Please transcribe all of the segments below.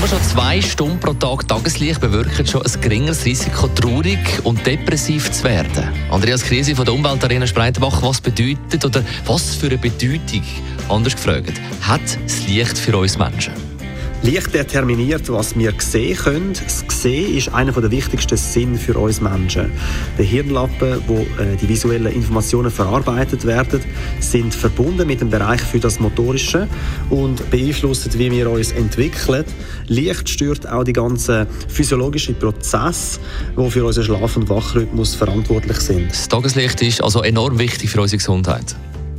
nur schon zwei Stunden pro Tag Tageslicht bewirken schon ein geringeres Risiko, traurig und depressiv zu werden. Andreas Krise von der Umweltarena Spreitenbach, was bedeutet oder was für eine Bedeutung, anders gefragt, hat das Licht für uns Menschen? Licht determiniert, was wir sehen können. Das Sehen ist einer der wichtigsten Sinne für uns Menschen. Die Hirnlappen, wo äh, die visuellen Informationen verarbeitet werden, sind verbunden mit dem Bereich für das Motorische und beeinflussen, wie wir uns entwickeln. Licht stört auch die ganzen physiologischen Prozesse, die für unseren Schlaf- und Wachrhythmus verantwortlich sind. Das Tageslicht ist also enorm wichtig für unsere Gesundheit.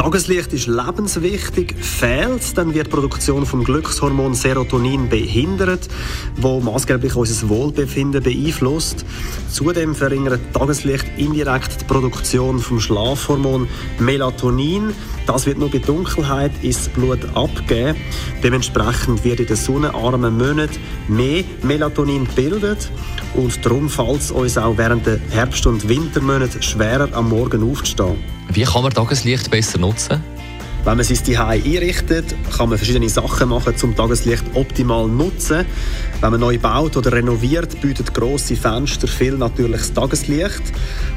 Tageslicht ist lebenswichtig. Fehlt, dann wird die Produktion vom Glückshormon Serotonin behindert, wo maßgeblich unser Wohlbefinden beeinflusst. Zudem verringert Tageslicht indirekt die Produktion vom Schlafhormon Melatonin. Das wird nur bei Dunkelheit ins Blut abgeben. Dementsprechend wird in den sonnenarmen Monaten mehr Melatonin gebildet und darum fällt es uns auch während der Herbst- und Wintermonate schwerer am Morgen aufzustehen. Wie kann man Tageslicht besser nutzen? Wenn man sein Zuhause einrichtet, kann man verschiedene Sachen machen, um Tageslicht optimal zu nutzen. Wenn man neu baut oder renoviert, bietet grosse Fenster viel natürliches Tageslicht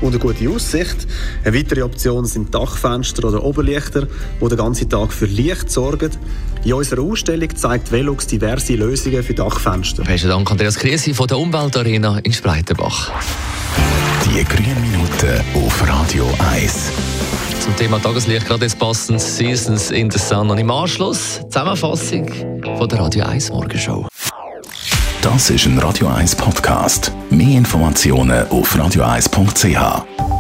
und eine gute Aussicht. Eine weitere Option sind Dachfenster oder Oberlichter, die den ganzen Tag für Licht sorgen. In unserer Ausstellung zeigt Velux diverse Lösungen für Dachfenster. Besten Dank, Andreas Kriesi von der Umweltarena in Spreitenbach. Die grünen Minuten auf Radio 1 zum Thema Tageslicht gerade jetzt passend Seasons in the Sun. Und im Anschluss Zusammenfassung von der Radio 1 Morgenshow. Das ist ein Radio 1 Podcast. Mehr Informationen auf radio1.ch.